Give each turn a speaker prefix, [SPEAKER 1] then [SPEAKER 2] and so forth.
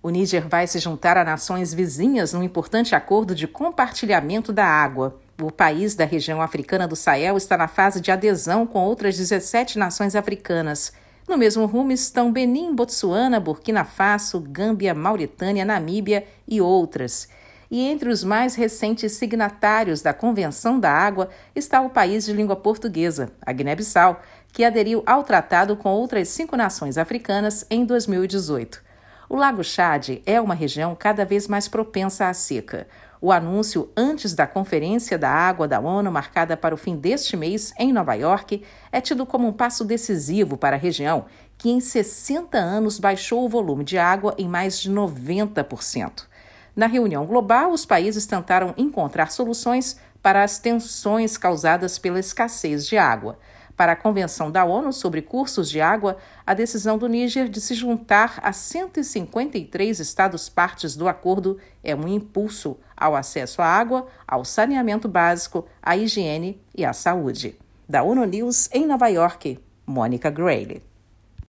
[SPEAKER 1] O Níger vai se juntar a nações vizinhas num importante acordo de compartilhamento da água. O país da região africana do Sahel está na fase de adesão com outras 17 nações africanas. No mesmo rumo estão Benin, Botsuana, Burkina Faso, Gâmbia, Mauritânia, Namíbia e outras. E entre os mais recentes signatários da Convenção da Água está o país de língua portuguesa, a Guiné-Bissau, que aderiu ao tratado com outras cinco nações africanas em 2018. O Lago Chad é uma região cada vez mais propensa à seca. O anúncio antes da Conferência da Água da ONU, marcada para o fim deste mês em Nova York, é tido como um passo decisivo para a região, que em 60 anos baixou o volume de água em mais de 90%. Na reunião global, os países tentaram encontrar soluções para as tensões causadas pela escassez de água. Para a Convenção da ONU sobre Cursos de Água, a decisão do Níger de se juntar a 153 Estados-partes do acordo é um impulso ao acesso à água, ao saneamento básico, à higiene e à saúde. Da ONU News em Nova York, Mônica Grayle.